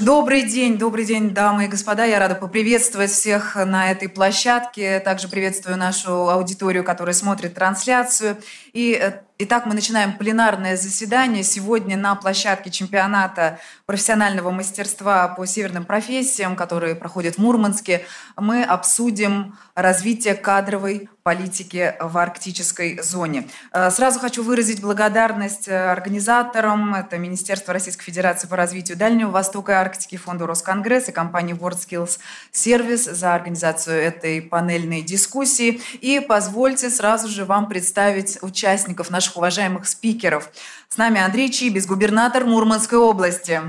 Добрый день, добрый день, дамы и господа. Я рада поприветствовать всех на этой площадке. Также приветствую нашу аудиторию, которая смотрит трансляцию. И э, Итак, мы начинаем пленарное заседание. Сегодня на площадке чемпионата профессионального мастерства по северным профессиям, который проходит в Мурманске, мы обсудим развитие кадровой политики в арктической зоне. Э, сразу хочу выразить благодарность э, организаторам. Это Министерство Российской Федерации по развитию Дальнего Востока и Арктики, Фонду Росконгресс и компании WorldSkills Service за организацию этой панельной дискуссии. И позвольте сразу же вам представить участников нашего наших уважаемых спикеров. С нами Андрей Чибис, губернатор Мурманской области.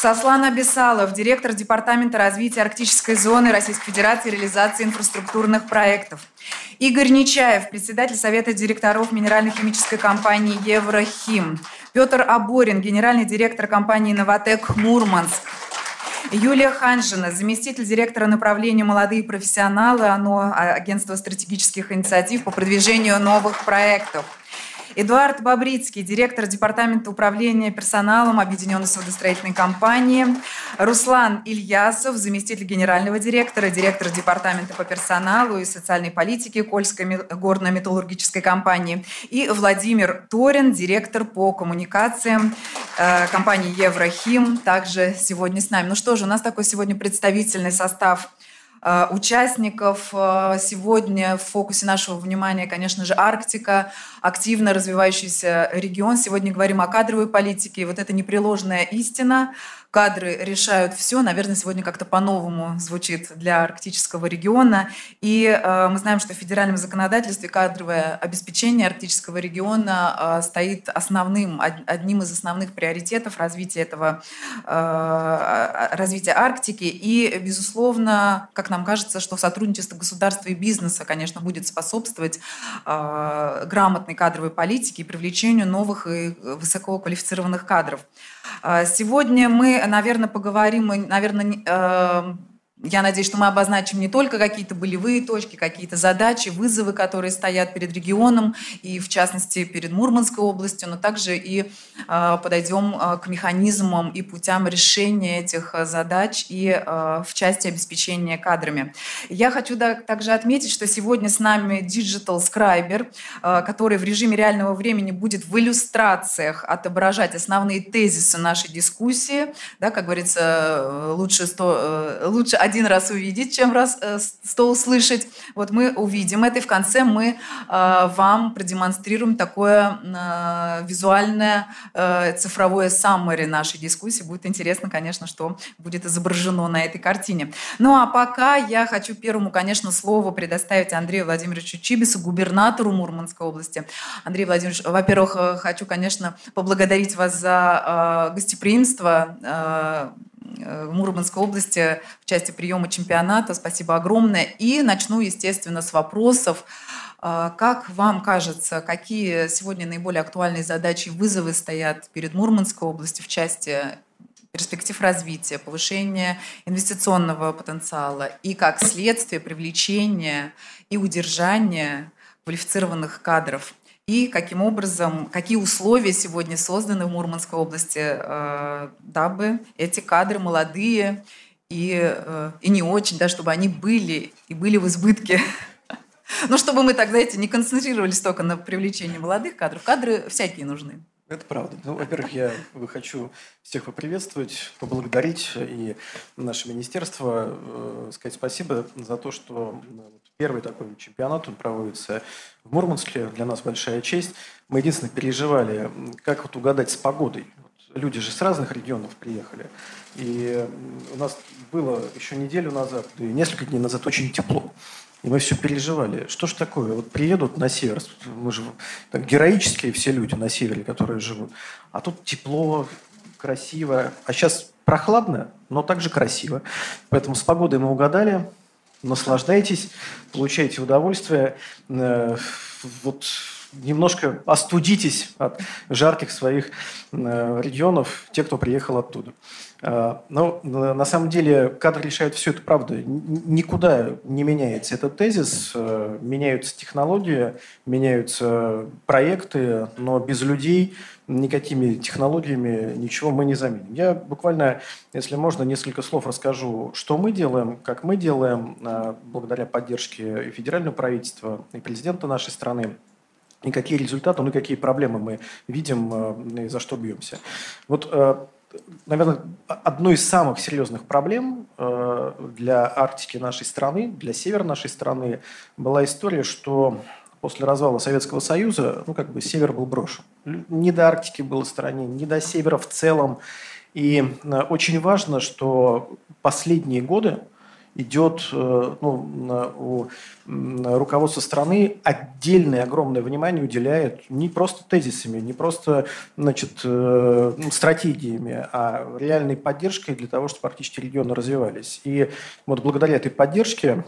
Сослан Абисалов, директор Департамента развития Арктической зоны Российской Федерации реализации инфраструктурных проектов. Игорь Нечаев, председатель Совета директоров минерально-химической компании «Еврохим». Петр Аборин, генеральный директор компании «Новотек Мурманск». Юлия Ханжина, заместитель директора направления «Молодые профессионалы», оно агентство стратегических инициатив по продвижению новых проектов – Эдуард Бобрицкий, директор Департамента управления персоналом Объединенной судостроительной компании. Руслан Ильясов, заместитель генерального директора, директор Департамента по персоналу и социальной политике Кольской горно-металлургической компании. И Владимир Торин, директор по коммуникациям э, компании Еврохим, также сегодня с нами. Ну что же, у нас такой сегодня представительный состав участников. Э, сегодня в фокусе нашего внимания, конечно же, Арктика, активно развивающийся регион. Сегодня говорим о кадровой политике. И вот это непреложная истина – кадры решают все, наверное, сегодня как-то по-новому звучит для арктического региона. И э, мы знаем, что в федеральном законодательстве кадровое обеспечение арктического региона э, стоит основным, одним из основных приоритетов развития этого э, развития Арктики. И, безусловно, как нам кажется, что сотрудничество государства и бизнеса, конечно, будет способствовать грамотной кадровой политике и привлечению новых и высококвалифицированных кадров. Э, сегодня мы, наверное, поговорим, наверное, я надеюсь, что мы обозначим не только какие-то болевые точки, какие-то задачи, вызовы, которые стоят перед регионом и, в частности, перед Мурманской областью, но также и э, подойдем э, к механизмам и путям решения этих э, задач и в части обеспечения кадрами. Я хочу также отметить, что сегодня с нами Digital Scriber, который в режиме реального времени будет в иллюстрациях отображать основные тезисы нашей дискуссии. Да, как говорится, лучше, сто, э, лучше один раз увидеть, чем раз э, сто услышать. Вот мы увидим это, и в конце мы э, вам продемонстрируем такое э, визуальное цифровое summary нашей дискуссии. Будет интересно, конечно, что будет изображено на этой картине. Ну а пока я хочу первому, конечно, слово предоставить Андрею Владимировичу Чибису, губернатору Мурманской области. Андрей Владимирович, во-первых, хочу, конечно, поблагодарить вас за гостеприимство, в Мурманской области в части приема чемпионата. Спасибо огромное. И начну, естественно, с вопросов. А, как вам кажется, какие сегодня наиболее актуальные задачи и вызовы стоят перед Мурманской областью в части перспектив развития, повышения инвестиционного потенциала и как следствие привлечения и удержания квалифицированных кадров и каким образом, какие условия сегодня созданы в Мурманской области, э, дабы эти кадры молодые и, э, и не очень, да, чтобы они были и были в избытке. Ну, чтобы мы так, знаете, не концентрировались только на привлечении молодых кадров. Кадры всякие нужны. Это правда. Ну, во-первых, я хочу всех поприветствовать, поблагодарить и наше министерство, э, сказать спасибо за то, что первый такой чемпионат он проводится в Мурманске. Для нас большая честь. Мы единственное переживали, как вот угадать с погодой. Люди же с разных регионов приехали. И у нас было еще неделю назад, и несколько дней назад очень тепло. И мы все переживали. Что ж такое? Вот приедут на север, мы же так, героические все люди на севере, которые живут. А тут тепло, красиво. А сейчас прохладно, но также красиво. Поэтому с погодой мы угадали. Наслаждайтесь, получайте удовольствие. Э, вот немножко остудитесь от жарких своих регионов, те, кто приехал оттуда. А, но на самом деле кадры решают все это правда. Никуда не меняется этот тезис. Э, меняются технологии, меняются проекты, но без людей никакими технологиями ничего мы не заменим. Я буквально, если можно, несколько слов расскажу, что мы делаем, как мы делаем, э, благодаря поддержке и федерального правительства, и президента нашей страны и какие результаты, ну и какие проблемы мы видим э, и за что бьемся. Вот наверное, одной из самых серьезных проблем э, для Арктики нашей страны, для севера нашей страны была история, что после развала Советского Союза, ну, как бы север был брошен. Не до Арктики было стране, не до севера в целом. И э, очень важно, что последние годы идет э, ну, у руководства страны отдельное огромное внимание уделяет не просто тезисами, не просто значит, э, ну, стратегиями, а реальной поддержкой для того, чтобы практически регионы развивались. И вот благодаря этой поддержке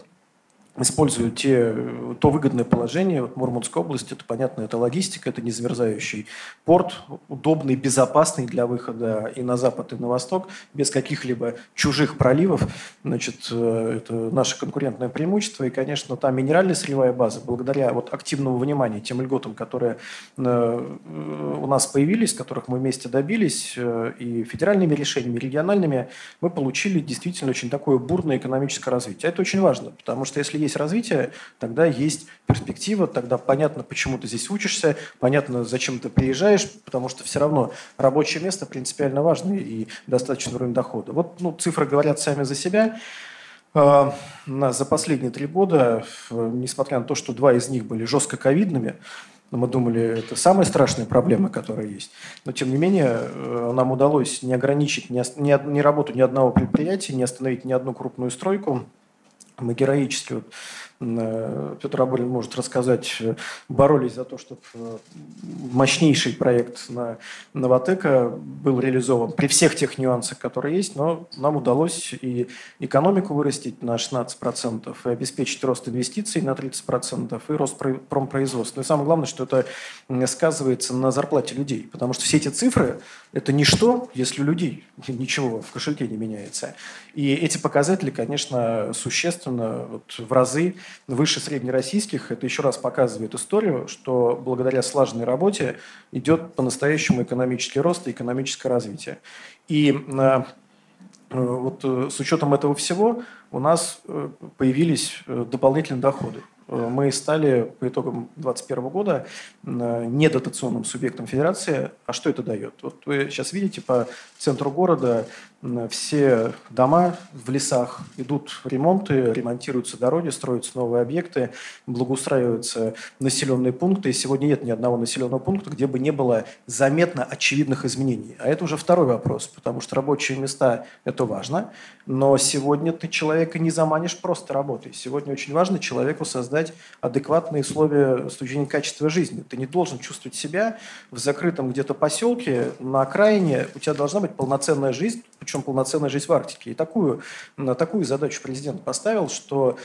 используют те, то выгодное положение. Вот Мурманская область, это понятно, это логистика, это незамерзающий порт, удобный, безопасный для выхода и на запад, и на восток, без каких-либо чужих проливов. Значит, э, это наше конкурентное преимущество. И, конечно, та минеральная сырьевая база, благодаря вот активному вниманию тем льготам, которые э, у нас появились, которых мы вместе добились, э, и федеральными решениями, и региональными, мы получили действительно очень такое бурное экономическое развитие. Это очень важно, потому что если есть развитие, тогда есть перспектива, тогда понятно, почему ты здесь учишься, понятно, зачем ты приезжаешь, потому что все равно рабочее место принципиально важно и достаточно уровень дохода. Вот ну, цифры говорят сами за себя. А, за последние три года, несмотря на то, что два из них были жестко ковидными, мы думали, это самая страшная проблема, которая есть. Но, тем не менее, э, нам удалось не ограничить ни, ни, ни работу ни одного предприятия, не остановить ни одну крупную стройку. Мы героически вот, Петр Аболин может рассказать, э, боролись за то, чтобы э, мощнейший проект на Новотека был реализован при всех тех нюансах, которые есть, но нам удалось и экономику вырастить на 16%, и обеспечить рост инвестиций на 30%, и рост промпроизводства. И самое главное, что это сказывается на зарплате людей, потому что все эти цифры – это ничто, если у людей ничего в кошельке не меняется. И эти показатели, конечно, существенно вот, в разы выше среднероссийских. Это еще раз показывает историю, что благодаря слаженной работе идет по-настоящему экономический рост и экономическое развитие. И э, вот э, с учетом этого всего у нас э, появились дополнительные доходы. Мы стали по итогам 2021 года недотационным субъектом федерации. А что это дает? Вот вы сейчас видите по центру города все дома в лесах идут ремонты, ремонтируются дороги, строятся новые объекты, благоустраиваются населенные пункты. И сегодня нет ни одного населенного пункта, где бы не было заметно очевидных изменений. А это уже второй вопрос, потому что рабочие места – это важно, но сегодня ты человека не заманишь просто работой. Сегодня очень важно человеку создать адекватные условия с точки зрения качества жизни. Ты не должен чувствовать себя в закрытом где-то поселке, на окраине. У тебя должна быть полноценная жизнь, причем полноценная жизнь в Арктике. И такую, такую задачу президент поставил, что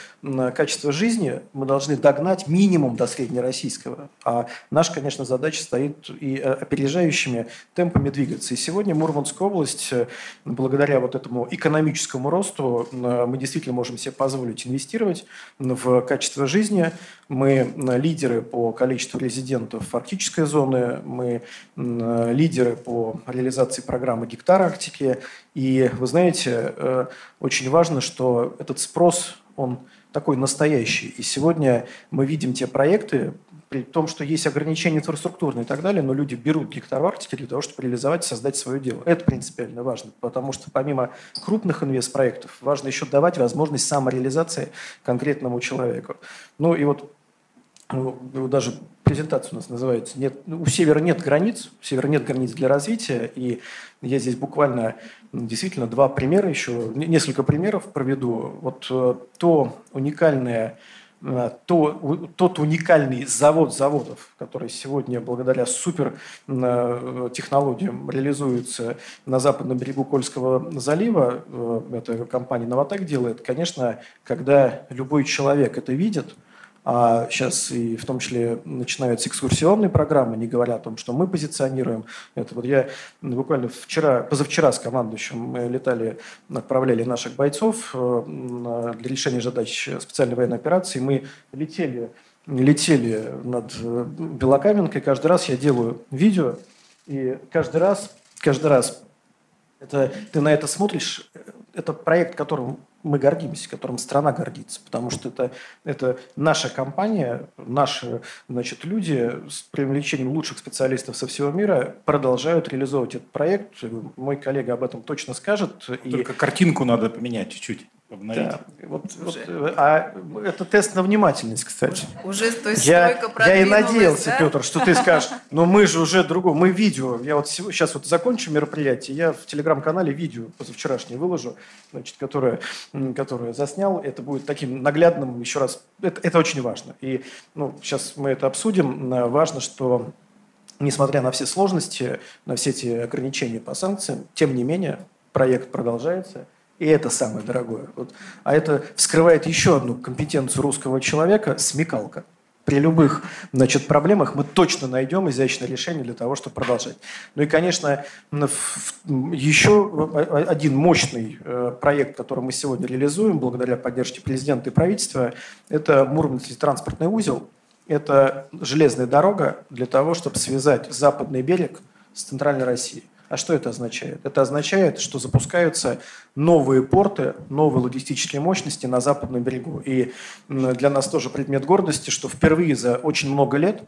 качество жизни мы должны догнать минимум до среднероссийского. А наша, конечно, задача стоит и э, опережающими темпами двигаться. И сегодня Мурманская область, э, благодаря вот этому экономическому росту, э, мы действительно можем себе позволить инвестировать в качество жизни. Мы лидеры по количеству резидентов арктической зоны, мы лидеры по реализации программы «Гектар Арктики», и вы знаете, э, очень важно, что этот спрос, он такой настоящий. И сегодня мы видим те проекты, при том, что есть ограничения инфраструктурные и так далее, но люди берут гектар в Арктике для того, чтобы реализовать, создать свое дело. Это принципиально важно, потому что помимо крупных инвестпроектов важно еще давать возможность самореализации конкретному человеку. Ну и вот даже презентация у нас называется нет, «У Севера нет границ, у Севера нет границ для развития, и я здесь буквально действительно два примера еще, несколько примеров проведу. Вот э, то уникальное э, то, тот уникальный завод заводов, который сегодня благодаря супер э, технологиям реализуется на западном берегу Кольского залива, это компания «Новотек» делает, конечно, когда любой человек это видит – а сейчас и в том числе начинаются экскурсионные программы, не говоря о том, что мы позиционируем. Это вот я буквально вчера, позавчера с командующим мы летали, отправляли наших бойцов э, для решения задач специальной военной операции. Мы летели, летели над э, Белокаменкой. Каждый раз я делаю видео, и каждый раз, каждый раз это, ты на это смотришь, это проект, которым мы гордимся, которым страна гордится, потому что это, это наша компания, наши значит, люди с привлечением лучших специалистов со всего мира продолжают реализовывать этот проект. Мой коллега об этом точно скажет. Только и... картинку надо поменять чуть-чуть обновить. Да. Вот, вот, а это тест на внимательность, кстати. Уже то есть я, я и надеялся, да? Петр, что ты скажешь, но мы же уже другое, мы видео, я вот сейчас вот закончу мероприятие, я в телеграм-канале видео позавчерашнее выложу, значит, которое, которое заснял, это будет таким наглядным, еще раз, это, это очень важно. И ну, сейчас мы это обсудим, важно, что несмотря на все сложности, на все эти ограничения по санкциям, тем не менее проект продолжается – и это самое дорогое. Вот. А это вскрывает еще одну компетенцию русского человека – смекалка. При любых значит, проблемах мы точно найдем изящное решение для того, чтобы продолжать. Ну и, конечно, еще один мощный э, проект, который мы сегодня реализуем благодаря поддержке президента и правительства, это Мурманский транспортный узел. Это железная дорога для того, чтобы связать западный берег с центральной Россией. А что это означает? Это означает, что запускаются новые порты, новые логистические мощности на западном берегу. И для нас тоже предмет гордости, что впервые за очень много лет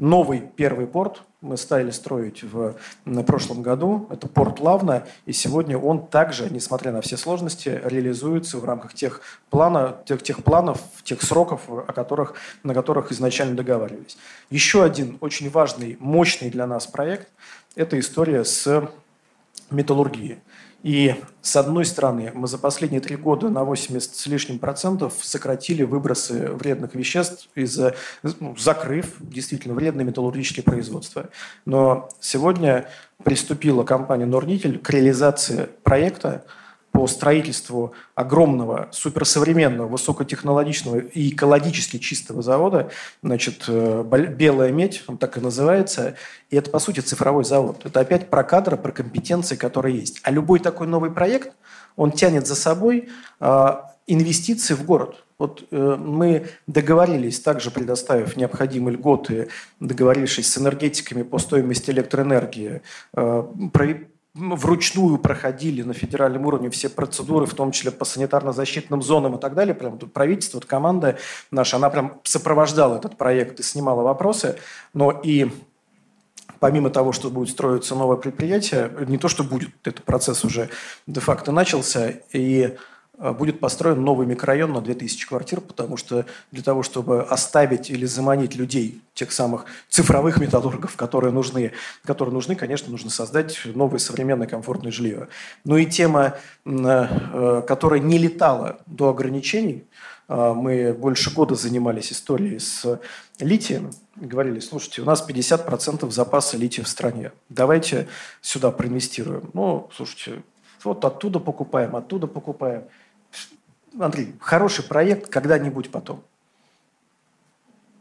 новый первый порт мы стали строить в на прошлом году. Это порт Лавна, и сегодня он также, несмотря на все сложности, реализуется в рамках тех, плана, тех, тех планов, тех сроков, о которых, на которых изначально договаривались. Еще один очень важный, мощный для нас проект – это история с металлургией. И с одной стороны, мы за последние три года на 80 с лишним процентов сократили выбросы вредных веществ, из ну, закрыв действительно вредные металлургические производства. Но сегодня приступила компания «Норнитель» к реализации проекта, по строительству огромного, суперсовременного, высокотехнологичного и экологически чистого завода, значит, э, «Белая медь», он так и называется, и это, по сути, цифровой завод. Это опять про кадры, про компетенции, которые есть. А любой такой новый проект, он тянет за собой э, инвестиции в город. Вот э, мы договорились, также предоставив необходимые льготы, договорившись с энергетиками по стоимости электроэнергии, э, вручную проходили на федеральном уровне все процедуры, в том числе по санитарно-защитным зонам и так далее. Прям тут правительство, вот команда наша, она прям сопровождала этот проект и снимала вопросы. Но и помимо того, что будет строиться новое предприятие, не то, что будет, этот процесс уже де-факто начался, и будет построен новый микрорайон на 2000 квартир, потому что для того, чтобы оставить или заманить людей, тех самых цифровых металлургов, которые нужны, которые нужны, конечно, нужно создать новое современное комфортное жилье. Ну и тема, э, которая не летала до ограничений, а, мы больше года занимались историей с литием, говорили, слушайте, у нас 50% запаса лития в стране, давайте сюда проинвестируем. Ну, слушайте, вот оттуда покупаем, оттуда покупаем – Андрей, хороший проект когда-нибудь потом.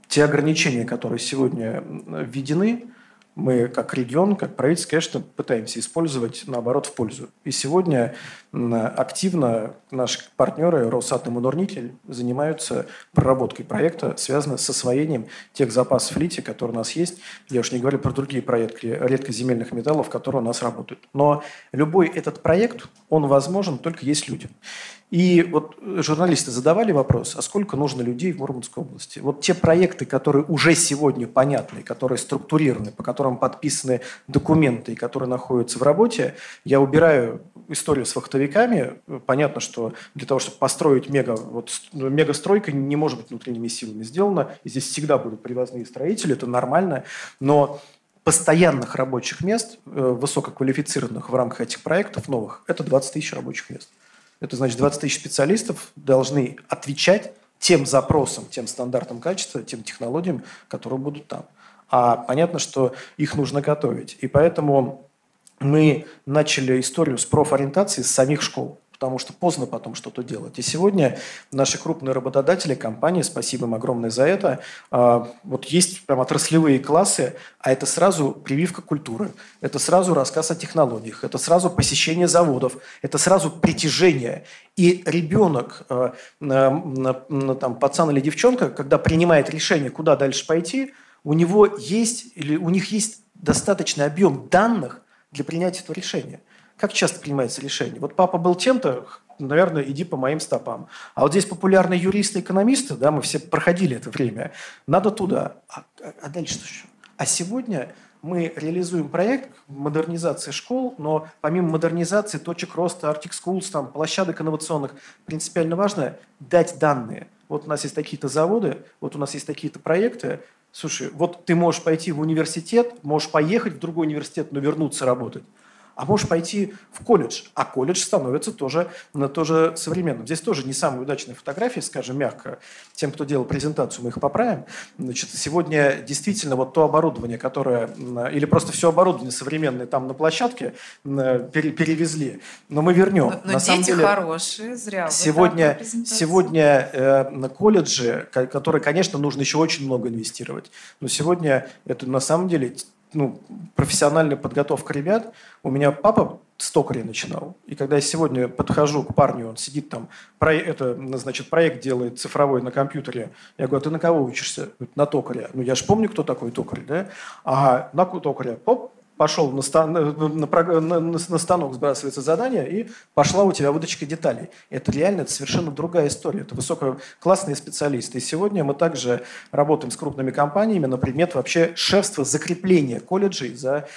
Те ограничения, которые сегодня введены, мы как регион, как правительство, конечно, пытаемся использовать, наоборот, в пользу. И сегодня активно наши партнеры Росатом и Норнитель занимаются проработкой проекта, связанного с освоением тех запасов лития, которые у нас есть. Я уж не говорю про другие проекты редкоземельных металлов, которые у нас работают. Но любой этот проект, он возможен только есть люди. И вот журналисты задавали вопрос, а сколько нужно людей в Мурманской области? Вот те проекты, которые уже сегодня понятны, которые структурированы, по которым подписаны документы и которые находятся в работе, я убираю историю с фахтовиками. Понятно, что для того, чтобы построить мега, вот, мегастройка не может быть внутренними силами сделана. И здесь всегда будут привозные строители, это нормально. Но постоянных рабочих мест, э, высококвалифицированных в рамках этих проектов новых, это 20 тысяч рабочих мест. Это значит 20 тысяч специалистов должны отвечать тем запросам, тем стандартам качества, тем технологиям, которые будут там. А понятно, что их нужно готовить. И поэтому мы начали историю с профориентации с самих школ. Потому что поздно потом что-то делать. И сегодня наши крупные работодатели, компании, спасибо им огромное за это, а, вот есть прям отраслевые классы, а это сразу прививка культуры, это сразу рассказ о технологиях, это сразу посещение заводов, это сразу притяжение. И ребенок, э, там, пацан или девчонка, когда принимает решение, куда дальше пойти, у него есть или у них есть достаточный объем данных для принятия этого решения. Как часто принимается решение? Вот папа был тем-то, наверное, иди по моим стопам. А вот здесь популярные юристы, экономисты, да, мы все проходили это время, надо туда. А, а дальше что? А сегодня мы реализуем проект модернизации школ, но помимо модернизации, точек роста, Arctic Schools, там, площадок инновационных, принципиально важно дать данные. Вот у нас есть такие-то заводы, вот у нас есть такие-то проекты. Слушай, вот ты можешь пойти в университет, можешь поехать в другой университет, но вернуться работать а можешь пойти в колледж, а колледж становится тоже, тоже современным. Здесь тоже не самые удачные фотографии, скажем мягко. Тем, кто делал презентацию, мы их поправим. Значит, сегодня действительно вот то оборудование, которое, или просто все оборудование современное там на площадке перевезли, но мы вернем. Но, но на дети самом деле, хорошие, зря. Сегодня, сегодня э, на колледже, которые, конечно, нужно еще очень много инвестировать, но сегодня это на самом деле ну, профессиональная подготовка ребят. У меня папа с начинал. И когда я сегодня подхожу к парню, он сидит там, про, это, значит, проект делает цифровой на компьютере. Я говорю, а ты на кого учишься? На токаря. Ну, я же помню, кто такой токарь, да? Ага, на токаря. Поп, пошел на, стан, на, на, на станок сбрасывается задание, и пошла у тебя выдачка деталей. Это реально это совершенно другая история. Это высококлассные специалисты. И сегодня мы также работаем с крупными компаниями на предмет вообще шефства закрепления колледжей за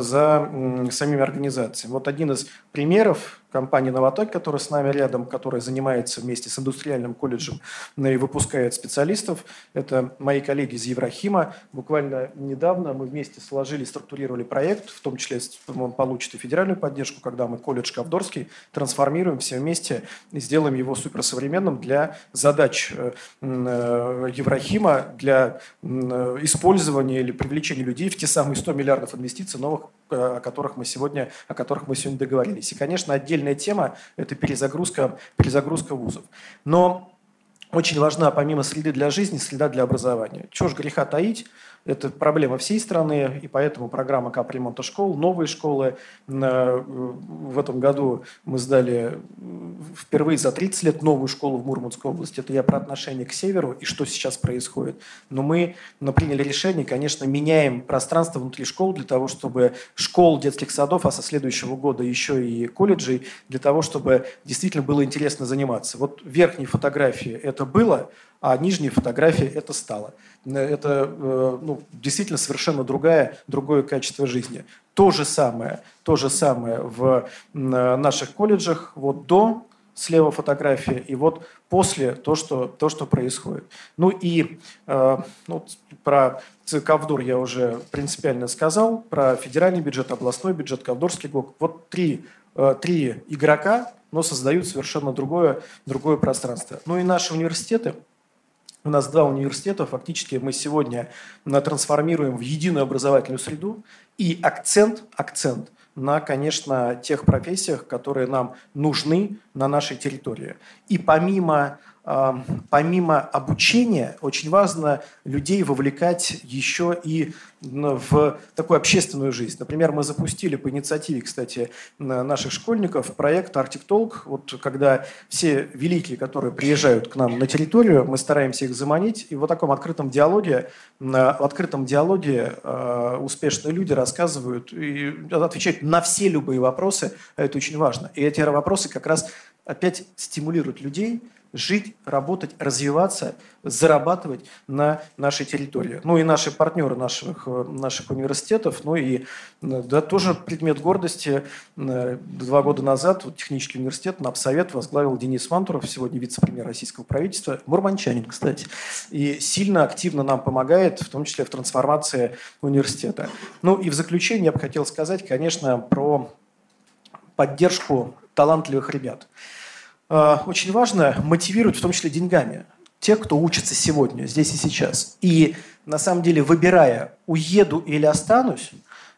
за самими организациями. Вот один из примеров компании «Новоток», которая с нами рядом, которая занимается вместе с индустриальным колледжем и выпускает специалистов. Это мои коллеги из Еврохима. Буквально недавно мы вместе сложили, структурировали проект, в том числе он получит и федеральную поддержку, когда мы колледж Ковдорский трансформируем все вместе и сделаем его суперсовременным для задач э, э, Еврохима, для использования или привлечения людей в те самые 100 миллиардов инвестиций, новых, э, о которых мы сегодня, о которых мы сегодня договорились. И, конечно, отдельная тема – это перезагрузка, перезагрузка вузов. Но очень важна, помимо среды для жизни, среда для образования. Чего ж греха таить – это проблема всей страны, и поэтому программа капремонта школ, новые школы. Э, в этом году мы сдали впервые за 30 лет новую школу в Мурманской области. Это я про отношение к северу и что сейчас происходит. Но мы приняли решение, конечно, меняем пространство внутри школ для того, чтобы школ, детских садов, а со следующего года еще и колледжей, для того, чтобы действительно было интересно заниматься. Вот верхние фотографии это было, а нижние фотографии это стало. Это э, ну, действительно совершенно другая, другое качество жизни. То же самое, то же самое в наших колледжах вот до слева фотография, и вот после то, что, то, что происходит. Ну и э, ну, про Ковдор я уже принципиально сказал, про федеральный бюджет, областной бюджет, Ковдорский ГОК. Вот три, три игрока, но создают совершенно другое, другое пространство. Ну и наши университеты – у нас два университета, фактически мы сегодня трансформируем в единую образовательную среду. И акцент, акцент на, конечно, тех профессиях, которые нам нужны на нашей территории. И помимо помимо обучения, очень важно людей вовлекать еще и в такую общественную жизнь. Например, мы запустили по инициативе, кстати, наших школьников проект Talk. Вот когда все великие, которые приезжают к нам на территорию, мы стараемся их заманить. И в таком открытом диалоге, в открытом диалоге а, успешные люди рассказывают и отвечают на все любые вопросы. Это очень важно. И эти вопросы как раз опять стимулируют людей жить, работать, развиваться, зарабатывать на нашей территории. Ну и наши партнеры наших, наших университетов, ну и да, тоже предмет гордости. Два года назад вот, технический университет на Совет возглавил Денис Мантуров, сегодня вице-премьер российского правительства, мурманчанин, кстати. И сильно активно нам помогает, в том числе в трансформации университета. Ну и в заключение я бы хотел сказать, конечно, про поддержку талантливых ребят. Э, очень важно мотивировать, в том числе деньгами, тех, кто учится сегодня, здесь и сейчас. И на самом деле, выбирая, уеду или останусь,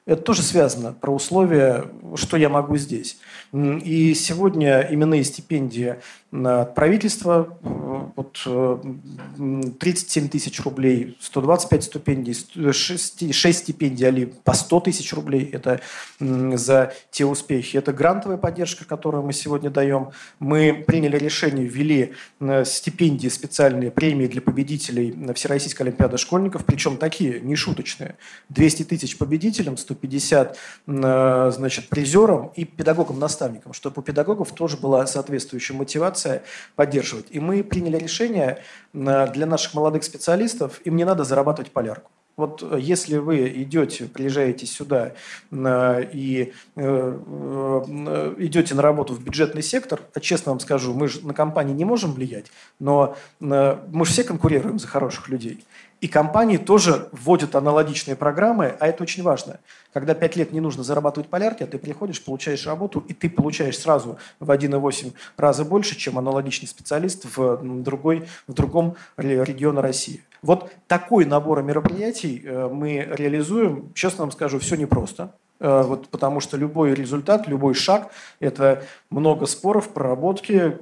Это тоже связано про условия, что я могу здесь. И сегодня именные стипендии от правительства вот, 37 тысяч рублей, 125 стипендий, 6, 6 стипендий али по 100 тысяч рублей. Это за те успехи. Это грантовая поддержка, которую мы сегодня даем. Мы приняли решение, ввели стипендии специальные, премии для победителей Всероссийской Олимпиады школьников, причем такие, не шуточные. 200 тысяч победителям, 150 значит, призерам и педагогам-наставникам, чтобы у педагогов тоже была соответствующая мотивация поддерживать. И мы приняли решение для наших молодых специалистов, им не надо зарабатывать полярку. Вот э, если вы идете, приезжаете сюда и э, э, идете на работу в бюджетный сектор, а честно вам скажу, мы же на компании не можем влиять, но мы же все конкурируем за хороших людей. И компании тоже вводят аналогичные программы, а это очень важно. Когда пять лет не нужно зарабатывать полярки, а ты приходишь, получаешь работу, и ты получаешь сразу в 1,8 раза больше, чем аналогичный специалист в, другой, в другом регионе России. Вот такой набор мероприятий э, мы реализуем. Честно вам скажу, все непросто. Э, вот, потому что любой результат, любой шаг – это много споров, проработки.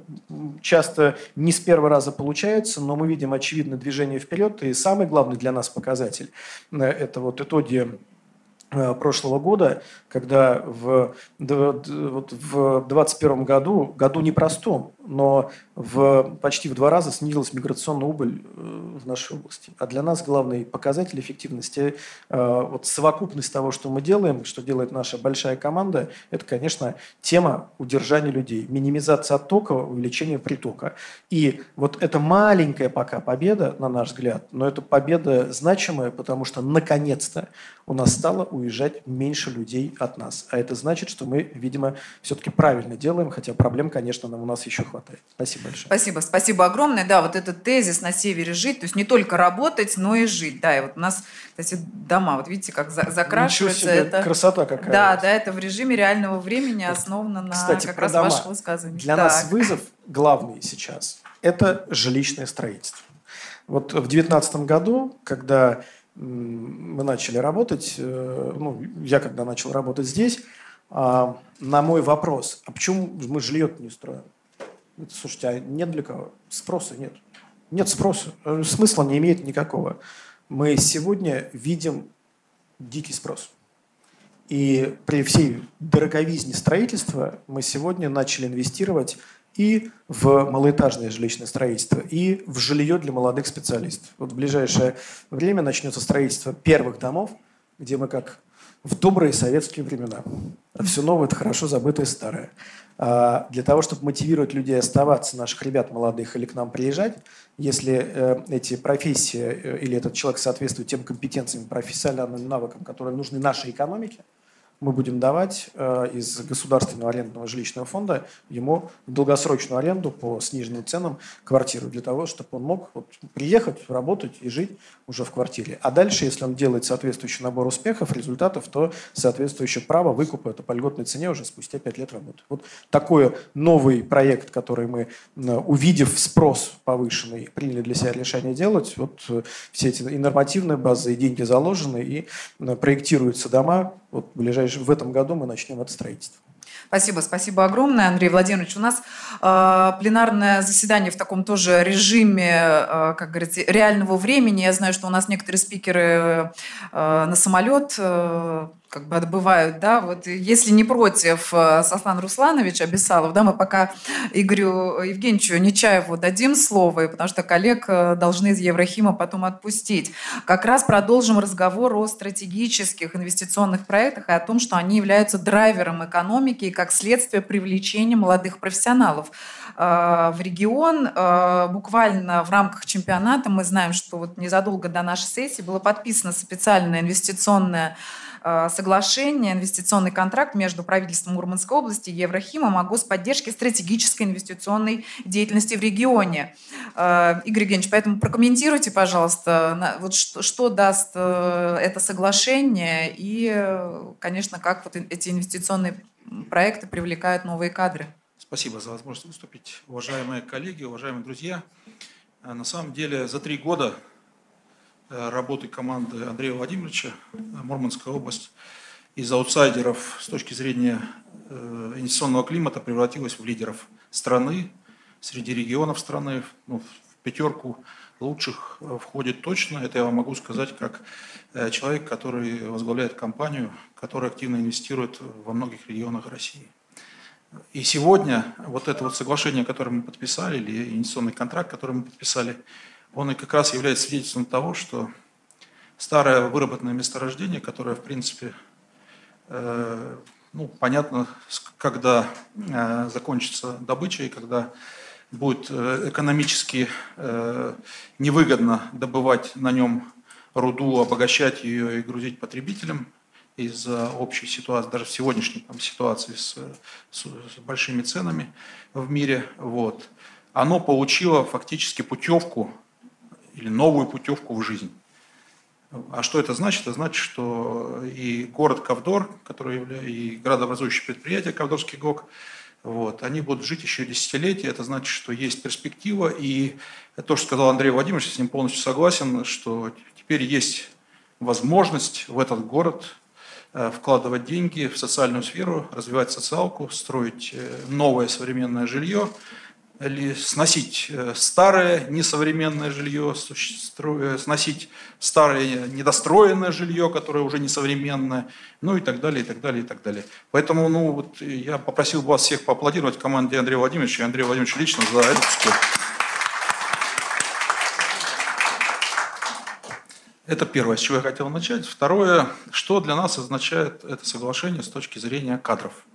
Часто не с первого раза получается, но мы видим очевидное движение вперед. И самый главный для нас показатель э, – это вот итоги прошлого года, когда в, вот в 2021 году, году непростом, но в, почти в два раза снизилась миграционная убыль э, в нашей области. А для нас главный показатель эффективности, э, вот совокупность того, что мы делаем, что делает наша большая команда, это, конечно, тема удержания людей, минимизация оттока, увеличение притока. И вот это маленькая пока победа, на наш взгляд, но это победа значимая, потому что наконец-то у нас стало уезжать меньше людей от нас. А это значит, что мы, видимо, все-таки правильно делаем, хотя проблем, конечно, нам у нас еще хватает. Спасибо большое. Спасибо, спасибо огромное. Да, вот этот тезис на севере жить, то есть не только работать, но и жить. Да, и вот у нас, кстати, дома, вот видите, как за закрашивается. Ничего себе, это... красота какая. Да, да, это в режиме реального времени основано на Кстати, как про раз дома. ваших высказываниях. Для Так. нас вызов главный сейчас – это жилищное строительство. Вот в 2019 году, когда мы начали работать, э, ну, я когда начал работать здесь, а, на мой вопрос, а почему мы жилье не строим? Слушайте, а нет для кого? Спроса нет. Нет спроса. Э, Смысла не имеет никакого. Мы сегодня видим дикий спрос. И при всей дороговизне строительства мы сегодня начали инвестировать и в малоэтажное жилищное строительство, и в жилье для молодых специалистов. Вот в ближайшее время начнется строительство первых домов, где мы как в добрые советские времена. А все новое – это хорошо забытое старое. А Для того, чтобы мотивировать людей оставаться, наших ребят молодых, или к нам приезжать, если э, эти профессии э, или этот человек соответствует тем компетенциям, профессиональным навыкам, которые нужны нашей экономике, мы будем давать э, из государственного арендного жилищного фонда ему долгосрочную аренду по сниженным ценам квартиру для того, чтобы он мог вот, приехать, работать и жить уже в квартире. А дальше, если он делает соответствующий набор успехов, результатов, то соответствующее право выкупа это по льготной цене уже спустя 5 лет работы. Вот такой новый проект, который мы, э, увидев спрос повышенный, приняли для себя решение делать. Вот э, все эти и нормативные базы, и деньги заложены, и проектируются дома. Вот в, ближайшем, в этом году мы начнем это строительство. Спасибо, спасибо огромное, Андрей Владимирович. У нас э, пленарное заседание в таком тоже режиме, э, как говорится, реального времени. Я знаю, что у нас некоторые спикеры э, на самолет э, как бы отбывают, да, вот если не против э, Сослан Русланович Абисалов, да, мы пока Игорю Евгеньевичу Нечаеву дадим слово, потому что коллег э, должны из Еврохима потом отпустить. Как раз продолжим разговор о стратегических инвестиционных проектах и о том, что они являются драйвером экономики и как следствие привлечения молодых профессионалов э, в регион. Буквально в рамках чемпионата мы знаем, что вот незадолго до нашей сессии было подписано специальное инвестиционное соглашение, инвестиционный контракт между правительством Мурманской области и Еврохимом о господдержке стратегической инвестиционной деятельности в регионе. Э, Игорь Евгеньевич, поэтому прокомментируйте, пожалуйста, вот что, что даст э, это соглашение и, э, конечно, как вот эти инвестиционные проекты привлекают новые кадры. Спасибо за возможность выступить. Уважаемые коллеги, уважаемые друзья, э, на самом деле за три года э, работы команды Андрея Владимировича, э, Мурманская область, из аутсайдеров с точки зрения э, инвестиционного климата превратилась в лидеров страны, среди регионов страны, ну, в пятерку лучших э, входит точно. Это я вам могу сказать как э, человек, который возглавляет компанию, которая активно инвестирует во многих регионах России. И сегодня вот это вот соглашение, которое мы подписали, или инвестиционный контракт, который мы подписали, он и как раз является свидетельством того, что старое выработанное месторождение, которое, в принципе, э, ну, понятно, когда э, закончится добыча и когда будет э, экономически невыгодно добывать на нем руду, обогащать ее и грузить потребителям из-за общей ситуации, даже в сегодняшней там, ситуации с, с, с большими ценами в мире. Вот. Оно получило фактически путевку или новую путевку в жизнь. А что это значит? Это значит, что и город Ковдор, который является, и градообразующее предприятие Ковдорский ГОК, вот, они будут жить еще десятилетия. Это значит, что есть перспектива. И то, что сказал Андрей Владимирович, я с ним полностью согласен, что теперь есть возможность в этот город э, вкладывать деньги в социальную сферу, развивать социалку, строить э, новое современное жилье – сносить э, старое несовременное жилье, э, сносить старое недостроенное жилье, которое уже несовременное, ну и так далее, и так далее, и так далее. Поэтому ну, вот я попросил вас всех поаплодировать команде Андрея Владимировича и Андрея Владимировича лично за этот успех. Это первое, с чего я хотел начать. Второе, что для нас означает это соглашение с точки зрения кадров –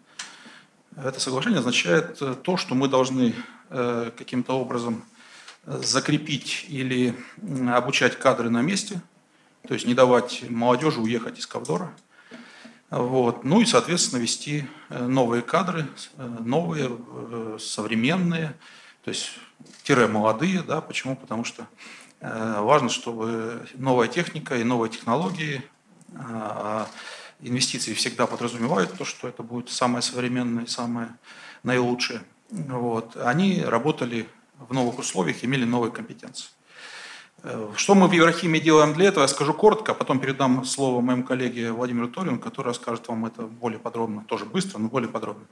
это соглашение означает э, то, что мы должны э, каким-то образом э, закрепить или обучать кадры на месте, то есть не давать молодежи уехать из Ковдора. Вот. Ну и, соответственно, вести новые кадры, новые, современные, то есть тире молодые. Да? Почему? Потому что важно, чтобы новая техника и новые технологии а, инвестиции всегда подразумевают то, что это будет самое современное, самое наилучшее. Вот. Они работали в новых условиях, имели новые компетенции. Э, что мы в Еврохимии делаем для этого, я скажу коротко, а потом передам слово моему коллеге Владимиру Торину, который расскажет вам это более подробно, тоже быстро, но более подробно.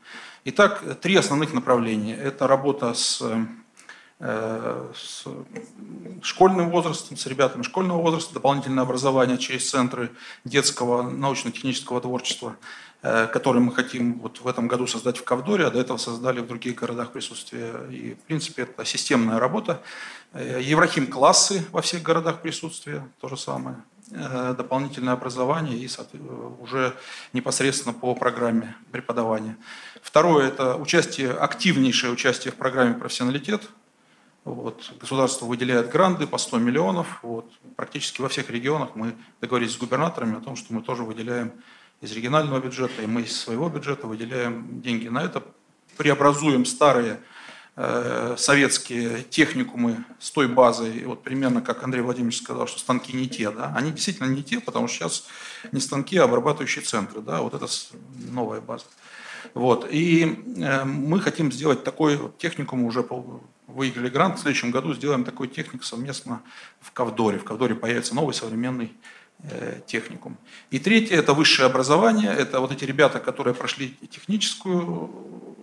Итак, три основных направления. Это работа с Э, с школьным возрастом, с ребятами школьного возраста, дополнительное образование через центры детского научно-технического творчества, э, которые мы хотим вот в этом году создать в Ковдоре, а до этого создали в других городах присутствия. И, в принципе, это системная работа. Э, Еврохим-классы во всех городах присутствия, то же самое. Дополнительное образование и уже непосредственно по программе преподавания. Второе – это участие, активнейшее участие в программе «Профессионалитет», вот. Государство выделяет гранды по 100 миллионов. Вот. Практически во всех регионах мы договорились с губернаторами о том, что мы тоже выделяем из регионального бюджета, и мы из своего бюджета выделяем деньги на это. Преобразуем старые э, советские техникумы с той базой, вот примерно как Андрей Владимирович сказал, что станки не те, да, они действительно не те, потому что сейчас не станки, а обрабатывающие центры, да, вот это новая база. Вот. И э, мы хотим сделать такой техникум уже выиграли грант, в следующем году сделаем такой техник совместно в Ковдоре. В Ковдоре появится новый современный э, техникум. И третье – это высшее образование. Это вот эти ребята, которые прошли техническую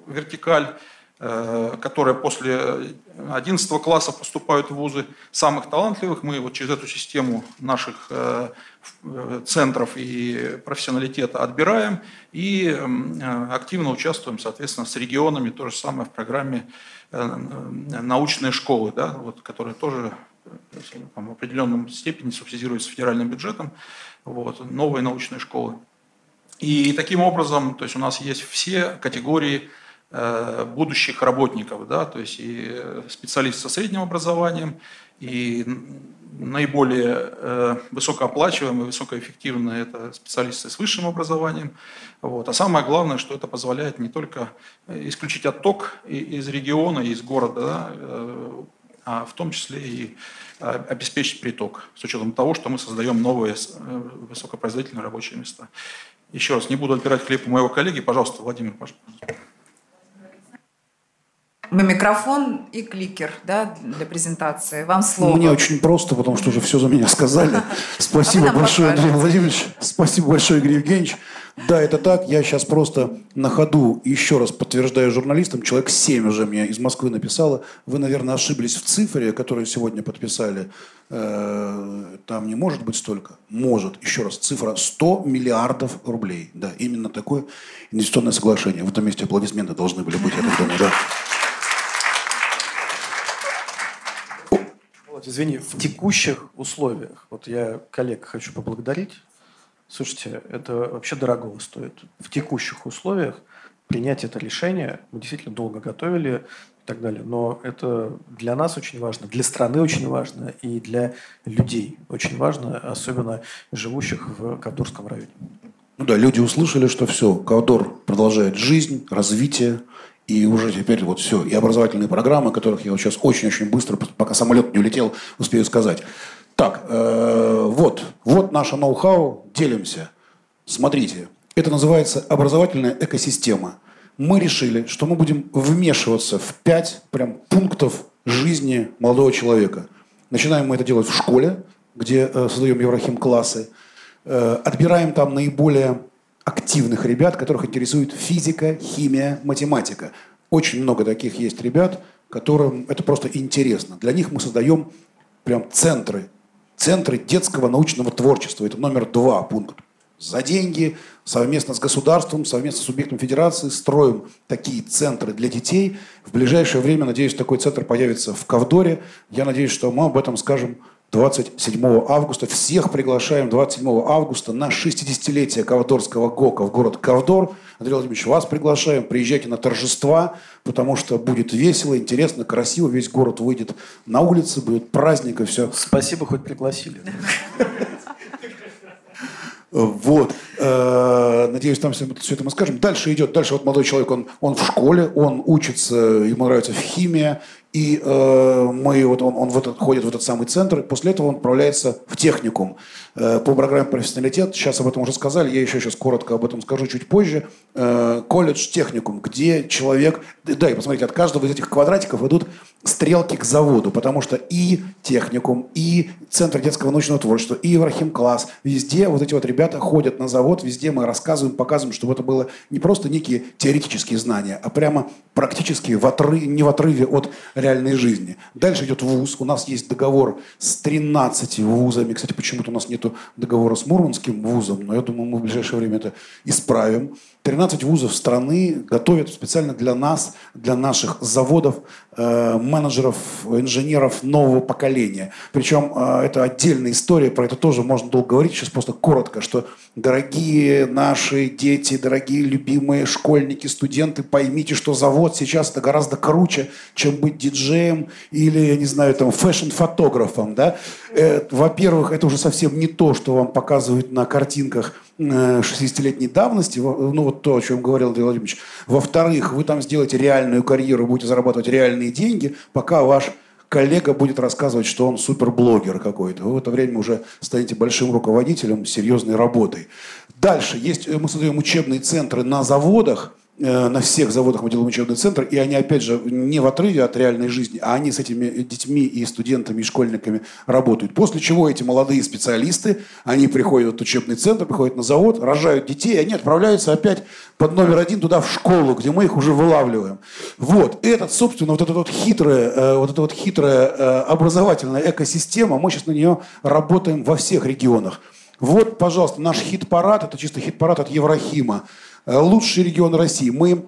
вертикаль, которые после 11 класса поступают в вузы самых талантливых. Мы вот через эту систему наших э, центров и профессионалитета отбираем и активно участвуем, соответственно, с регионами, то же самое в программе Э, научные школы, да, вот, которые тоже э, там, в определенном степени субсидируются федеральным бюджетом, вот, новые научные школы. И таким образом, то есть у нас есть все категории э, будущих работников, да, то есть и специалисты со средним образованием, и наиболее э, высокооплачиваемые, высокоэффективные это специалисты с высшим образованием. Вот. А самое главное, что это позволяет не только исключить отток из региона, из города, да, э, а в том числе и э, обеспечить приток, с учетом того, что мы создаем новые э, высокопроизводительные рабочие места. Еще раз, не буду отбирать хлеб у моего коллеги. Пожалуйста, Владимир, пожалуйста. Микрофон и кликер да, для презентации. Вам слово. Мне очень просто, потому что уже все за меня сказали. Спасибо большое, Андрей Владимирович. Спасибо большое, Игорь Евгеньевич. Да, это так. Я сейчас просто на ходу еще раз подтверждаю журналистам. Человек 7 уже мне из Москвы написало. Вы, наверное, ошиблись в цифре, которую сегодня подписали. Э, там не может быть столько? Может. Еще раз, цифра 100 миллиардов рублей. Да, именно такое инвестиционное соглашение. В этом месте аплодисменты должны были быть, я так думаю, да. Извини, в текущих условиях, вот я коллег хочу поблагодарить, Слушайте, это вообще дорого стоит. В текущих условиях принять это решение, мы действительно долго готовили и так далее, но это для нас очень важно, для страны очень важно и для людей очень важно, особенно живущих в Кавдорском районе. Ну да, люди услышали, что все, Кавдор продолжает жизнь, развитие, и уже теперь вот все, и образовательные программы, которых я вот сейчас очень-очень быстро, пока самолет не улетел, успею сказать. Так, э, вот, вот наше ноу-хау, делимся. Смотрите, это называется образовательная экосистема. Мы решили, что мы будем вмешиваться в пять прям пунктов жизни молодого человека. Начинаем мы это делать в школе, где э, создаем Еврахим классы. Э, отбираем там наиболее активных ребят, которых интересует физика, химия, математика. Очень много таких есть ребят, которым это просто интересно. Для них мы создаем прям центры Центры детского научного творчества. Это номер два пункт. За деньги, совместно с государством, совместно с субъектом федерации строим такие центры для детей. В ближайшее время, надеюсь, такой центр появится в Ковдоре. Я надеюсь, что мы об этом скажем 27 августа. Всех приглашаем 27 августа на 60-летие Ковдорского ГОКа в город Ковдор. Андрей Владимирович, вас приглашаем. Приезжайте на торжества, потому что будет весело, интересно, красиво. Весь город выйдет на улицы, будет праздник и все. Спасибо, хоть пригласили. Вот. Э, надеюсь, там все, это мы скажем. Дальше идет. Дальше вот молодой человек, он, он в школе, он учится, ему нравится в химии, и э, мы, вот он, он в этот, ходит в этот самый центр, и после этого он отправляется в техникум э, по программе профессионалитет. Сейчас об этом уже сказали, я еще сейчас коротко об этом скажу чуть позже. Э, колледж, техникум, где человек... Да, и посмотрите, от каждого из этих квадратиков идут стрелки к заводу, потому что и техникум, и Центр детского научного творчества, и Еврахим класс, везде вот эти вот ребята ходят на завод, везде мы рассказываем, показываем, чтобы это было не просто некие теоретические знания, а прямо практически в отрыве, не в отрыве от реальной жизни. Дальше идет вуз. У нас есть договор с 13 вузами. Кстати, почему-то у нас нет договора с Мурманским вузом, но я думаю, мы в ближайшее время это исправим. 13 вузов страны готовят специально для нас, для наших заводов, менеджеров, инженеров нового поколения. Причем э, это отдельная история, про это тоже можно долго говорить, сейчас просто коротко, что дорогие наши дети, дорогие любимые школьники, студенты, поймите, что завод сейчас это гораздо круче, чем быть диджеем или, я не знаю, там, фэшн-фотографом. Да? Э, во-первых, это уже совсем не то, что вам показывают на картинках 60-летней давности, ну вот то, о чем говорил Андрей Владимирович. Во-вторых, вы там сделаете реальную карьеру, будете зарабатывать реальные деньги, пока ваш коллега будет рассказывать, что он суперблогер какой-то. Вы в это время уже станете большим руководителем серьезной работой. Дальше есть, мы создаем учебные центры на заводах, Э, на всех заводах мы делаем учебный центр, и они, опять же, не в отрыве от реальной жизни, а они с этими детьми и студентами, и школьниками работают. После чего эти молодые специалисты, они приходят в учебный центр, приходят на завод, рожают детей, и они отправляются опять под номер один туда в школу, где мы их уже вылавливаем. Вот. Этот, собственно, вот эта вот хитрая, э, вот эта вот хитрая э, образовательная экосистема, мы сейчас на нее работаем во всех регионах. Вот, пожалуйста, наш хит-парад, это чисто хит-парад от Еврахима. Э, лучший регион России. Мы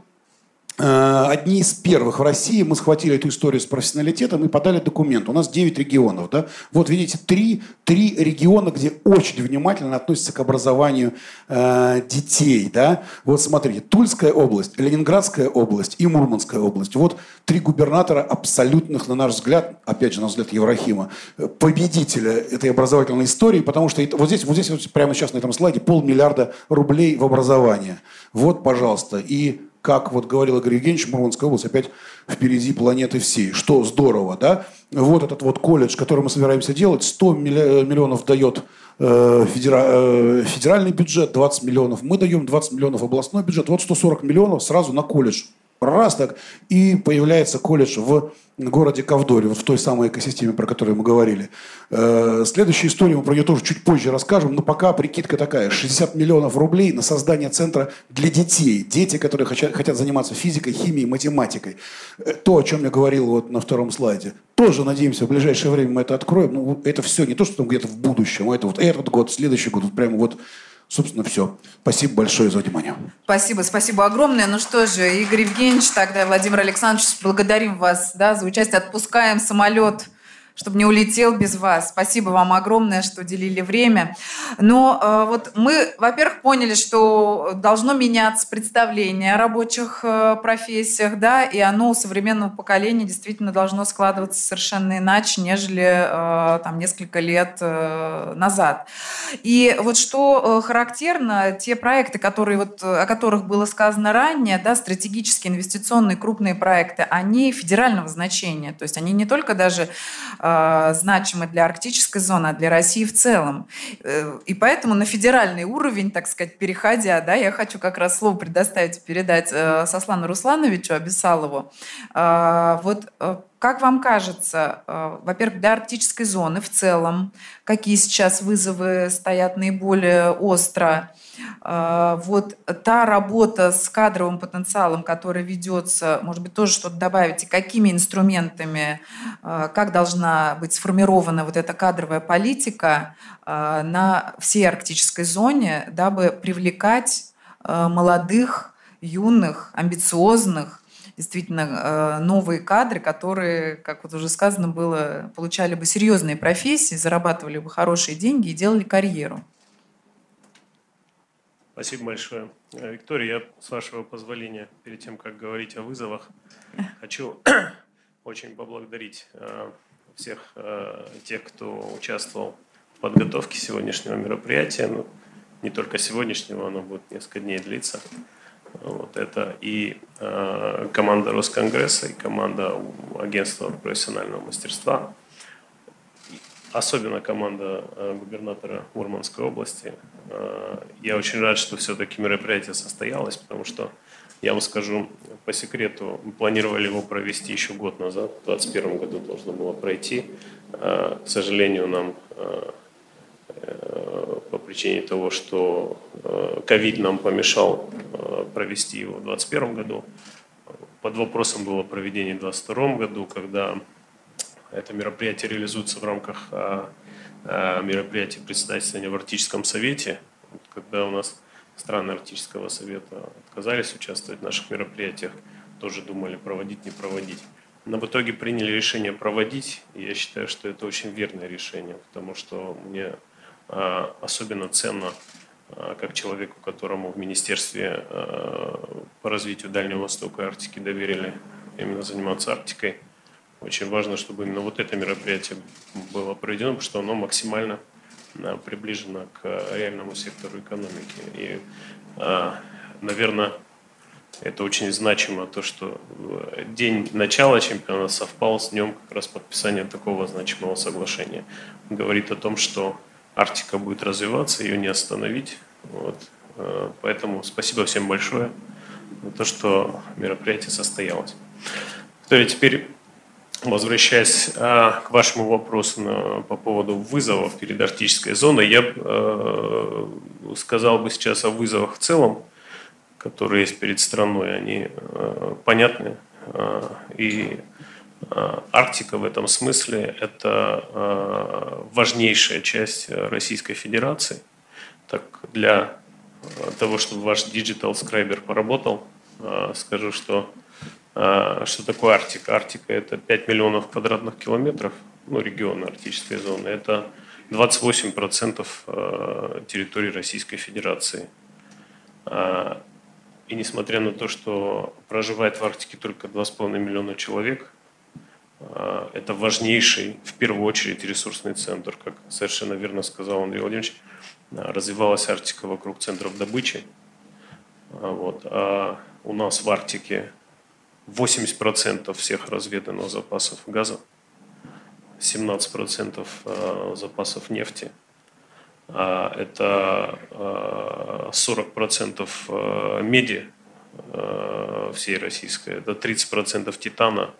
одни из первых в России мы схватили эту историю с профессионалитетом и подали документ. У нас 9 регионов. Да? Вот видите, три, три региона, где очень внимательно относятся к образованию э, детей. Да? Вот смотрите, Тульская область, Ленинградская область и Мурманская область. Вот три губернатора абсолютных, на наш взгляд, опять же, на взгляд Еврахима, победителя этой образовательной истории, потому что вот здесь, вот здесь вот прямо сейчас на этом слайде полмиллиарда рублей в образование. Вот, пожалуйста. И как вот говорил Игорь Евгеньевич, Мурманская область опять впереди планеты всей, что здорово, да? Вот этот вот колледж, который мы собираемся делать, 100 миллионов дает э, э, федеральный бюджет, 20 миллионов мы даем, 20 миллионов областной бюджет, вот 140 миллионов сразу на колледж. Раз так, и появляется колледж в городе Ковдоре, вот в той самой экосистеме, про которую мы говорили. Э, следующую историю мы про нее тоже чуть позже расскажем, но пока прикидка такая. 60 миллионов рублей на создание центра для детей. Дети, которые хотят, заниматься физикой, химией, математикой. Э, то, о чем я говорил вот на втором слайде. Тоже, надеемся, в ближайшее время мы это откроем. Ну, это все не то, что там где-то в будущем, а это вот этот год, следующий год, вот прямо вот Собственно, все. Спасибо большое за внимание. Спасибо, спасибо огромное. Ну что же, Игорь Евгеньевич, тогда Владимир Александрович, благодарим вас да, за участие. Отпускаем самолет чтобы не улетел без вас. Спасибо вам огромное, что уделили время. Но э, вот мы, во-первых, поняли, что должно меняться представление о рабочих э, профессиях, да, и оно у современного поколения действительно должно складываться совершенно иначе, нежели э, там несколько лет э, назад. И вот что э, характерно, те проекты, которые вот, о которых было сказано ранее, да, стратегические инвестиционные крупные проекты, они федерального значения, то есть они не только даже э, значимы для арктической зоны, а для России в целом. Э, и поэтому на федеральный уровень, так сказать, переходя, да, я хочу как раз слово предоставить, передать э, Сослану Руслановичу Абисалову. Э, вот э, как вам кажется, э, во-первых, для арктической зоны в целом, какие сейчас вызовы стоят наиболее остро? Э, вот та работа с кадровым потенциалом, которая ведется, может быть, тоже что-то добавить, и какими инструментами, э, как должна быть сформирована вот эта кадровая политика на всей арктической зоне, дабы привлекать молодых, юных, амбициозных, действительно э, новые кадры, которые, как вот уже сказано было, получали бы серьезные профессии, зарабатывали бы хорошие деньги и делали карьеру. Спасибо большое. Э, Виктория, я, с вашего позволения, перед тем, как говорить о вызовах, хочу очень поблагодарить э, всех тех, кто участвовал в подготовке сегодняшнего мероприятия. Ну, не только сегодняшнего, оно будет несколько дней длиться. Вот это и э, команда Росконгресса, и команда агентства профессионального мастерства, особенно команда э, губернатора Мурманской области. Э, я очень рад, что все-таки мероприятие состоялось, потому что, я вам скажу по секрету, мы планировали его провести еще год назад, в 2021 году должно было пройти. Э, к сожалению, нам э, Э, по причине того, что э, ковид нам помешал провести его в 2021 году. Под вопросом было проведение в 2022 году, когда это мероприятие реализуется в рамках мероприятия председательствования в Арктическом совете, когда у нас страны Арктического совета отказались участвовать в наших мероприятиях, тоже думали проводить, не проводить. Но в итоге приняли решение проводить, и я считаю, что это очень верное решение, потому что мне Э, особенно ценно как человеку, которому в Министерстве э, по развитию Дальнего Востока и Арктики доверили именно заниматься Арктикой. Очень важно, чтобы именно вот это мероприятие было проведено, потому что оно максимально приближено к реальному сектору экономики. И, наверное, это очень значимо, то, что день начала чемпионата совпал с днем как раз подписания такого значимого соглашения. Говорит о том, что Арктика будет развиваться, ее не остановить. Вот. Э, поэтому спасибо всем большое за то, что мероприятие состоялось. Виктория, теперь возвращаясь а, к вашему вопросу по поводу вызовов перед арктической зоной, я э, сказал бы сейчас о вызовах в целом, которые есть перед страной. Они э, понятны э, и Э, Арктика в этом смысле – это э, важнейшая часть Российской Федерации. Так для э, того, чтобы ваш Digital Scriber поработал, скажу, что что такое Арктика? Арктика – это 5 миллионов квадратных километров, ну, регион арктической зоны. Это 28% территории Российской Федерации. И несмотря на то, что проживает в Арктике только 2,5 миллиона человек – это важнейший, в первую очередь, ресурсный центр. Как совершенно верно сказал Андрей Владимирович, а, развивалась Арктика вокруг центров добычи. А, вот. А у нас в Арктике 80% всех разведанных запасов газа, 17% запасов нефти, это 40% меди всей российской. Это 30% титана,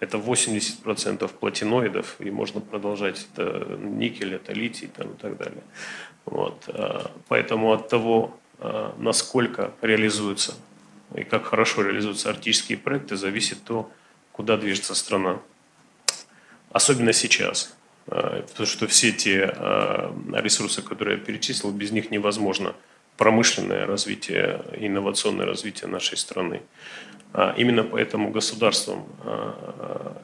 это 80% платиноидов, и можно продолжать, это никель, это литий там, и так далее. Вот. Поэтому от того, насколько реализуются и как хорошо реализуются арктические проекты, зависит то, куда движется страна. Особенно сейчас. Э, потому что все те ресурсы, которые я перечислил, без них невозможно промышленное развитие, инновационное развитие нашей страны. А именно поэтому государством э,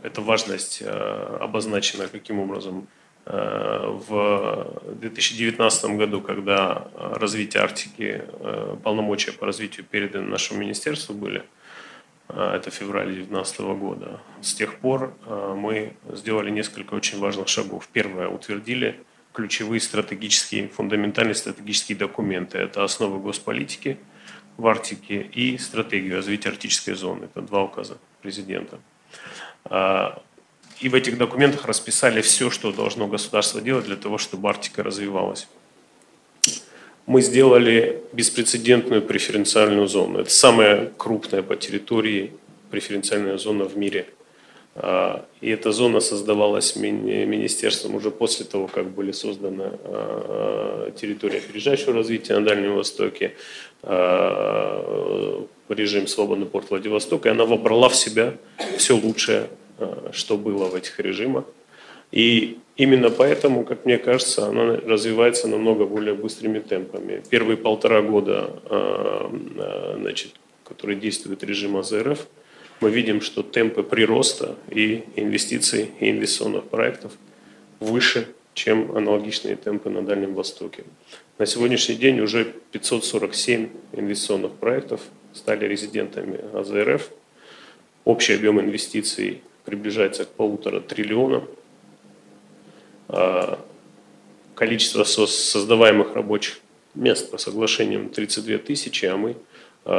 эта важность обозначена каким образом в 2019 году, когда развитие Арктики, полномочия по развитию переданы нашему министерству были – а, это февраль 2019 года. С тех пор а, мы сделали несколько очень важных шагов. Первое, утвердили ключевые стратегические, фундаментальные стратегические документы. Это основы госполитики в Арктике и стратегию развития арктической зоны. Это два указа президента. А, и в этих документах расписали все, что должно государство делать для того, чтобы Арктика развивалась мы сделали беспрецедентную преференциальную зону. Это самая крупная по территории преференциальная зона в мире. И эта зона создавалась министерством уже после того, как были созданы а, территория опережающего развития на Дальнем Востоке, а, режим «Свободный порт Владивосток», и она вобрала в себя все лучшее, что было в этих режимах. И именно поэтому, как мне кажется, она развивается намного более быстрыми темпами. Первые полтора года, значит, который действует режим АЗРФ, мы видим, что темпы прироста и инвестиций, и инвестиционных проектов выше, чем аналогичные темпы на Дальнем Востоке. На сегодняшний день уже 547 инвестиционных проектов стали резидентами АЗРФ. Общий объем инвестиций приближается к полутора триллионам. А, количество создаваемых рабочих мест по соглашениям 32 тысячи, а мы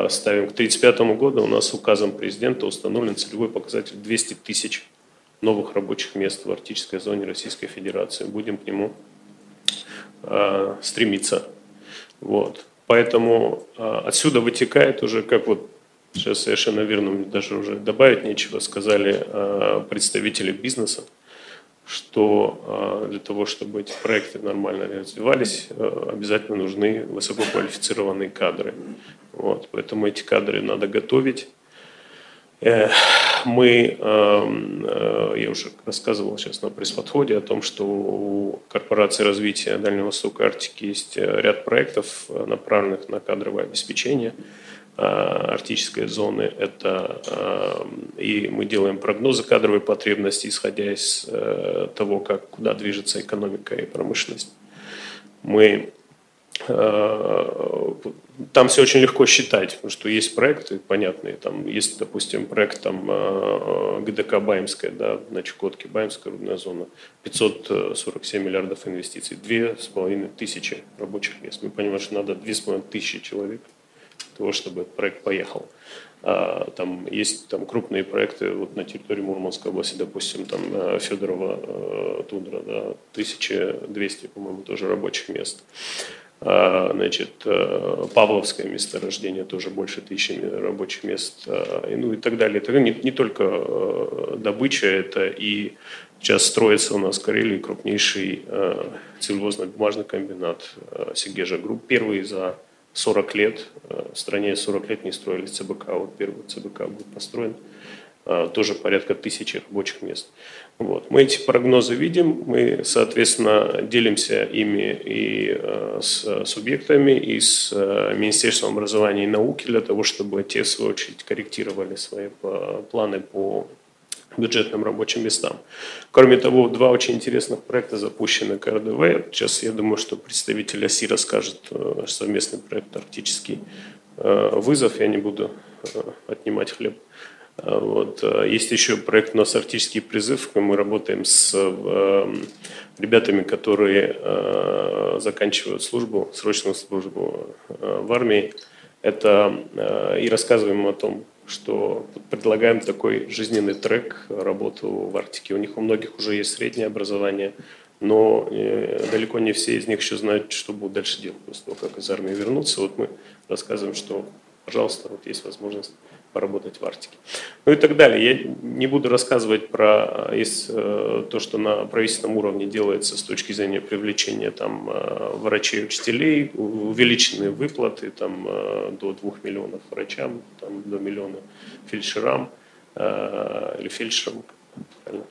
ставим к 1935 году, у нас указом президента установлен целевой показатель 200 тысяч новых рабочих мест в арктической зоне Российской Федерации. Будем к нему э, стремиться. Вот. Поэтому э, отсюда вытекает уже, как вот сейчас совершенно верно, мне даже уже добавить нечего, сказали э, представители бизнеса, что а, для того, чтобы эти проекты нормально развивались, а, обязательно нужны высококвалифицированные кадры. Вот, поэтому эти кадры надо готовить. Э, мы, а, я уже рассказывал сейчас на пресс-подходе о том, что у корпорации развития Дальнего Востока Арктики есть ряд проектов, направленных на кадровое обеспечение – Э, арктической зоны. Это э, и мы делаем прогнозы кадровой потребности, исходя из э, того, как, куда движется экономика и промышленность. Мы там все очень легко считать, потому что есть проекты понятные. Там есть, допустим, проект там, ГДК Баймская, да, на Чукотке, Баймская рудная зона, 547 миллиардов инвестиций, две с половиной тысячи рабочих мест. Мы понимаем, что надо две с половиной тысячи человек того, чтобы этот проект поехал. А, там есть там крупные проекты вот на территории Мурманской области, допустим, там э, Федорова э, тундра, да, 1200, по-моему, тоже рабочих мест. А, значит, э, Павловское месторождение тоже больше тысячи рабочих мест, и, ну и так далее. Это не, не только добыча, это и сейчас строится у нас в Карелии крупнейший целлюлозно-бумажный комбинат Сегежа Групп, первый за 40 лет, э, в стране 40 лет не строили ЦБК, вот первый ЦБК будет построен, э, тоже порядка тысячи рабочих мест. Вот. Мы эти прогнозы видим, мы, соответственно, делимся ими и э, с субъектами, и с Министерством образования и науки для того, чтобы те, в свою очередь, корректировали свои планы по бюджетным рабочим местам. Кроме того, два очень интересных проекта запущены КРДВ. Сейчас я думаю, что представитель АСИ расскажет э, совместный проект «Арктический э, вызов». Я не буду э, отнимать хлеб. Вот. Есть еще проект у нас «Арктический призыв». Мы работаем с ребятами, которые заканчивают службу, срочную службу в армии. Это и рассказываем о том, что предлагаем такой жизненный трек работу в Арктике. У них у многих уже есть среднее образование, но э, далеко не все из них еще знают, что будут дальше делать после того, как из армии вернутся. Вот мы рассказываем, что пожалуйста, вот есть возможность поработать в Арктике. Ну и так далее. Я не буду рассказывать про из, то, что на правительственном уровне делается с точки зрения привлечения там, врачей, учителей, увеличенные выплаты там, до 2 миллионов врачам, там, до миллиона фельдшерам или фельдшерам. Правильно?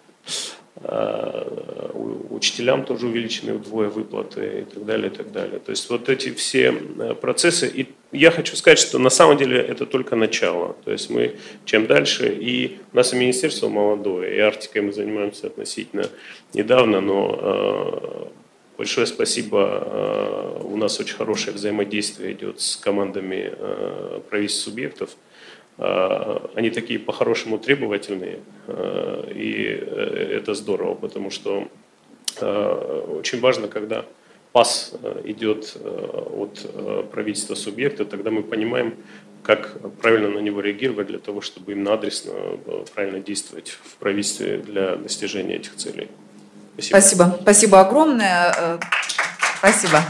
Э, учителям тоже увеличены вдвое выплаты и так далее, и так далее. То есть вот эти все э, процессы, и я хочу сказать, что на самом деле это только начало. То есть мы чем дальше, и у нас и министерство молодое, и Арктикой мы занимаемся относительно недавно, но э, большое спасибо, у нас очень хорошее взаимодействие идет с командами правительств субъектов, они такие по-хорошему требовательные, а, и э, это здорово, потому что очень важно, когда пас идет от правительства субъекта, тогда мы понимаем, как правильно на него реагировать для того, чтобы именно адресно правильно действовать в правительстве для достижения этих целей. Спасибо. Спасибо, Спасибо огромное. Э, спасибо.